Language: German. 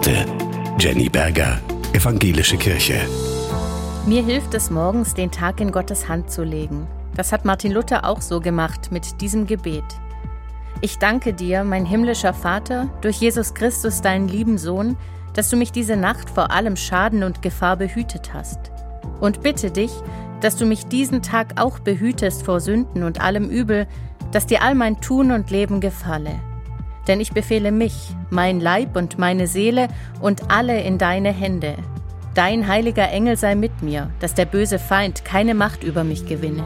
Worte. Jenny Berger, Evangelische Kirche. Mir hilft es morgens, den Tag in Gottes Hand zu legen. Das hat Martin Luther auch so gemacht mit diesem Gebet. Ich danke dir, mein himmlischer Vater, durch Jesus Christus, deinen lieben Sohn, dass du mich diese Nacht vor allem Schaden und Gefahr behütet hast. Und bitte dich, dass du mich diesen Tag auch behütest vor Sünden und allem Übel, dass dir all mein Tun und Leben gefalle. Denn ich befehle mich, mein Leib und meine Seele und alle in deine Hände. Dein heiliger Engel sei mit mir, dass der böse Feind keine Macht über mich gewinne.